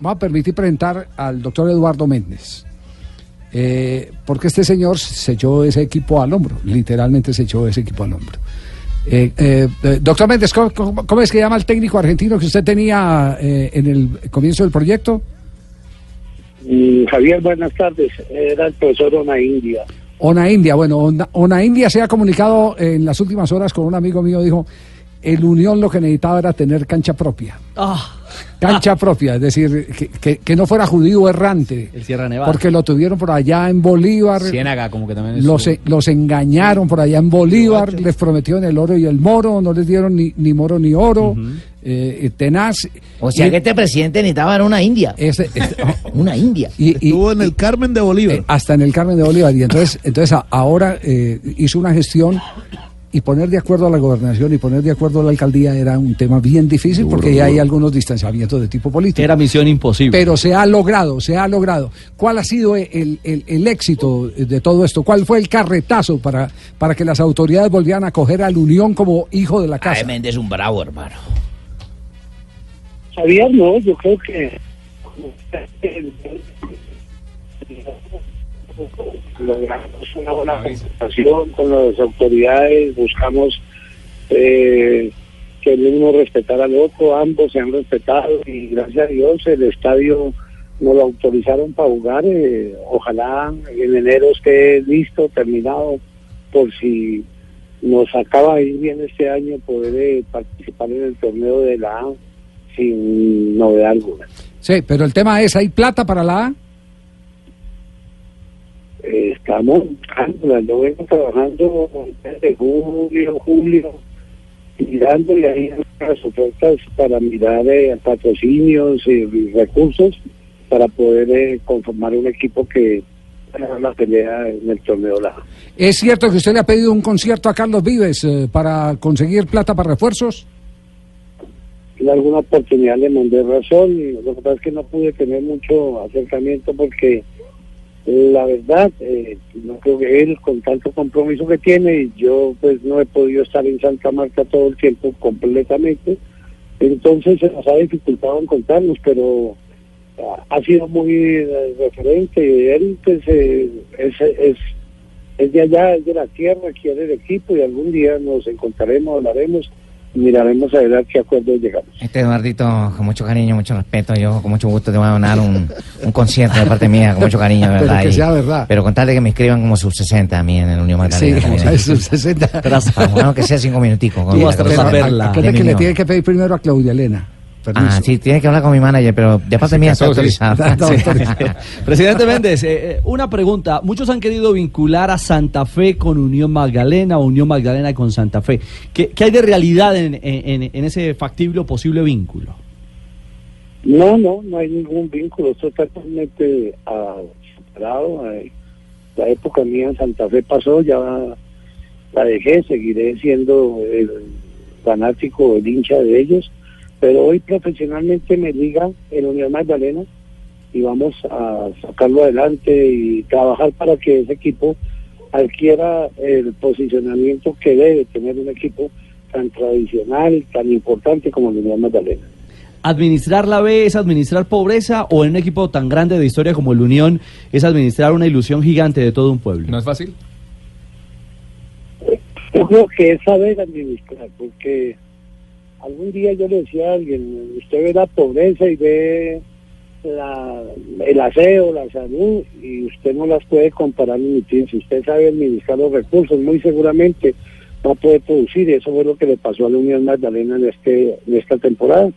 Vamos a permitir presentar al doctor Eduardo Méndez. Eh, porque este señor se echó ese equipo al hombro, literalmente se echó ese equipo al hombro. Eh, eh, eh, doctor Méndez, ¿cómo, cómo- es que llama el técnico argentino que usted tenía eh, en el comienzo del proyecto? Mm, Javier, buenas tardes. Era el profesor Ona India. Ona India, bueno, Ona, Ona India se ha comunicado en las últimas horas con un amigo mío, dijo, el Unión lo que necesitaba era tener cancha propia. Ah. Cancha propia, es decir, que, que- que no fuera judío errante. El Sierra Nevada. Porque lo tuvieron por allá en Bolívar. Ciénaga, como que también es. Los, e- los engañaron por allá en Bolívar, les prometieron el oro y el moro, no les dieron ni, ni moro ni oro, eh, eh, tenaz. O sea Y- que este presidente necesitaba era una India. ese- este- Una India. y- y- Estuvo en el Carmen de Bolívar. eh, hasta en el Carmen de Bolívar. Y entonces, entonces a- ahora eh, hizo una gestión y poner de acuerdo a la gobernación y poner de acuerdo a la alcaldía era un tema bien difícil porque ya hay algunos distanciamientos de tipo político. Era misión imposible. Pero se ha logrado, se ha logrado. ¿Cuál ha sido el, el- el éxito de todo esto? ¿Cuál fue el carretazo para, para que las autoridades volvieran a coger a la Unión como hijo de la Ay, casa? Méndez es un bravo, hermano. Javier, no, yo creo que logramos una buena conversación con las autoridades, buscamos eh, que el uno respetara al otro, ambos se han respetado y gracias a Dios el estadio nos lo autorizaron para jugar, eh, ojalá en enero esté listo, terminado, por si nos acaba de ir bien este año poder eh, participar en el torneo de la A sin novedad alguna. Sí, pero el tema es, ¿hay plata para la A? Eh, estamos yo vengo trabajando desde julio, julio, mirando y ahí las ofertas para mirar eh, patrocinios y recursos para poder eh, conformar un equipo que haga la pelea en el torneo de la A. ¿Es cierto que usted le ha pedido un concierto a Carlos Vives eh, para conseguir plata para refuerzos? en alguna oportunidad le mandé razón. y Lo que pasa es que no pude tener mucho acercamiento porque la verdad, eh, no creo que él con tanto compromiso que tiene, y yo pues no he podido estar en Santa Marta todo el tiempo completamente, entonces se nos ha dificultado encontrarnos, pero ah, ha sido muy eh, referente. Él pues eh, es, es, es de allá, es de la tierra, quiere el equipo y algún día nos encontraremos, hablaremos miraremos a ver a qué acuerdo llegamos. Este Eduardito, con mucho cariño, mucho respeto, yo con mucho gusto te voy a donar un, un concierto de parte mía, con mucho cariño, de Pero verdad. que y- sea verdad. Pero con tal de que me escriban como sub 60 a mí en el Unión Sí, Magdalena. también. a esos 60. Vamos, aunque sea cinco minuticos. con Tú vas a que le tiene que pedir primero a Claudia Elena. Permiso. Ah, sí, tienes que hablar con mi manager, pero de parte mía está autorizado. Está Sí. autorizado. Presidente Méndez, eh, eh, una pregunta. Muchos han querido vincular a Santa Fe con Unión Magdalena o Unión Magdalena con Santa Fe. ¿Qué, qué hay de realidad en, en- en ese factible o posible vínculo? No, no, no hay ningún vínculo, esto está totalmente ah, separado. eh, la época mía en Santa Fe pasó, ya la dejé, seguiré siendo el fanático, el hincha de ellos, pero hoy profesionalmente me liga el Unión Magdalena y vamos a sacarlo adelante y trabajar para que ese equipo adquiera el posicionamiento que debe tener un equipo tan tradicional, tan importante como el Unión Magdalena. ¿Administrar la B es administrar pobreza o en un equipo tan grande de historia como el Unión es administrar una ilusión gigante de todo un pueblo? ¿No es fácil? Yo creo que es saber administrar, porque algún día yo le decía a alguien, usted ve la pobreza y ve la, el aseo, la salud, y usted no las puede comparar ni emitir. Si usted sabe administrar los recursos, muy seguramente a poder producir, eso fue lo que le pasó a la Unión Magdalena en, este, en esta temporada.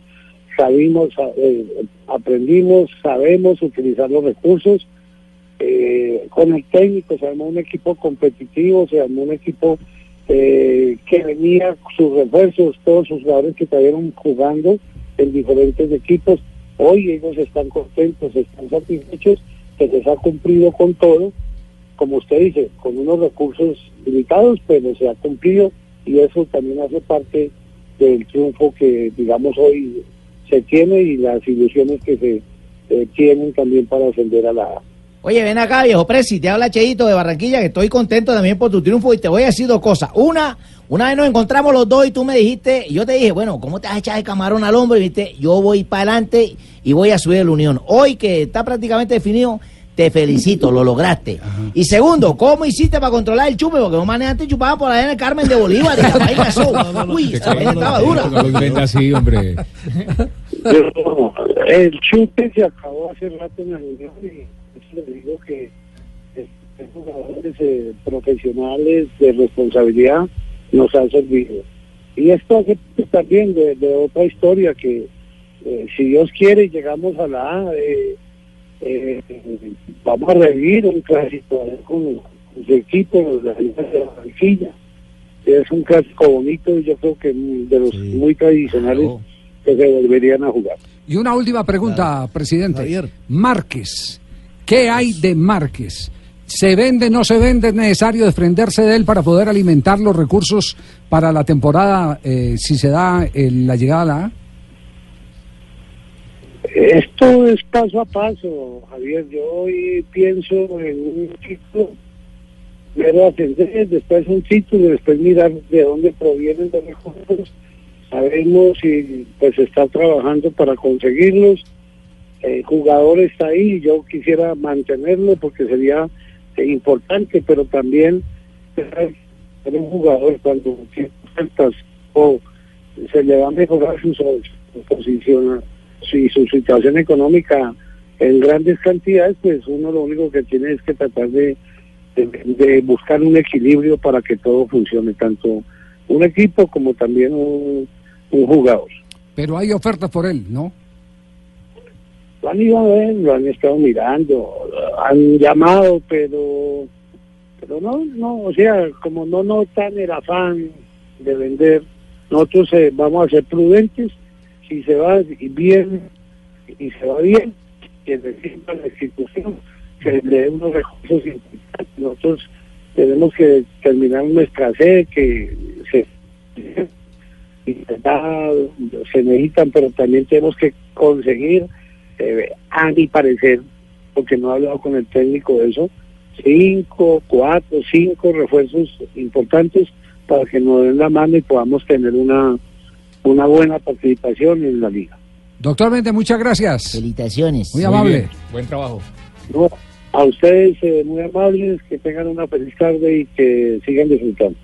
Sabimos, eh, aprendimos, sabemos utilizar los recursos, eh, con el técnico se armó un equipo competitivo, se armó un equipo eh, que venía sus refuerzos, todos sus jugadores que estaban jugando en diferentes equipos Hoy ellos están contentos, están satisfechos, que se ha cumplido con todo, como usted dice, con unos recursos limitados, pero se ha cumplido y eso también hace parte del triunfo que, digamos, hoy se tiene y las ilusiones que se eh, tienen también para ascender a la. Oye, ven acá, viejo Presi, te habla Cheito de Barranquilla, que estoy contento también por tu triunfo y te voy a decir dos cosas. Una, una vez nos encontramos los dos y tú me dijiste, y yo te dije, bueno, ¿cómo te vas a echar de camarón al hombre? Y viste, yo voy para adelante y voy a subir la unión. Hoy que está prácticamente definido, te felicito, lo lograste. Y segundo, ¿cómo hiciste para controlar el chupe? Porque no manejaste chupaba por allá en el Carmen de Bolívar y la vaina eso. Uy, esa estaba dura. No lo inventa así, hombre. Pero el chute se acabó hace rato en la eso le digo que los jugadores eh, profesionales de responsabilidad nos han servido. Y esto hace también de, de otra historia que eh, si Dios quiere llegamos a la A, eh, eh, vamos a revivir un clásico eh, con, con su equipo, la Liga de la Barranquilla. Es un clásico bonito y yo creo que de los muy tradicionales que se volverían a jugar. Y una última pregunta, presidente. Márquez, ¿qué hay de Márquez? ¿Se vende, no se vende? ¿Es necesario desprenderse de él para poder alimentar los recursos para la temporada eh, si se da eh, la llegada a la A? Esto es paso a paso, Javier. Yo hoy pienso en un título, primero ascender, después un título, después mirar de dónde provienen los recursos. Sabemos y pues está trabajando para conseguirlos. El jugador está ahí, yo quisiera mantenerlo porque sería eh, importante, pero también ser un jugador cuando tiene o se le va a mejorar su, posición si su situación económica en grandes cantidades, pues uno lo único que tiene es que tratar de, de, buscar un equilibrio para que todo funcione, tanto un equipo como también un, un jugador. Pero hay ofertas por él, ¿no? Lo han ido a ver, lo han estado mirando, han llamado, pero pero no, no, o sea, como no notan el afán de vender, nosotros eh, vamos a ser prudentes si se va bien y se va bien, que la institución, que le dé unos recursos importantes. Nosotros tenemos que terminar nuestra sede, que se, se se necesitan, pero también tenemos que conseguir, eh, a mi parecer, porque no he hablado con el técnico de eso, cinco, cuatro, cinco refuerzos importantes para que nos den la mano y podamos tener una una buena participación en la liga. Doctor Méndez, muchas gracias. Felicitaciones. Muy amable. Buen trabajo. No, a ustedes eh, muy amables, que tengan una feliz tarde y que sigan disfrutando.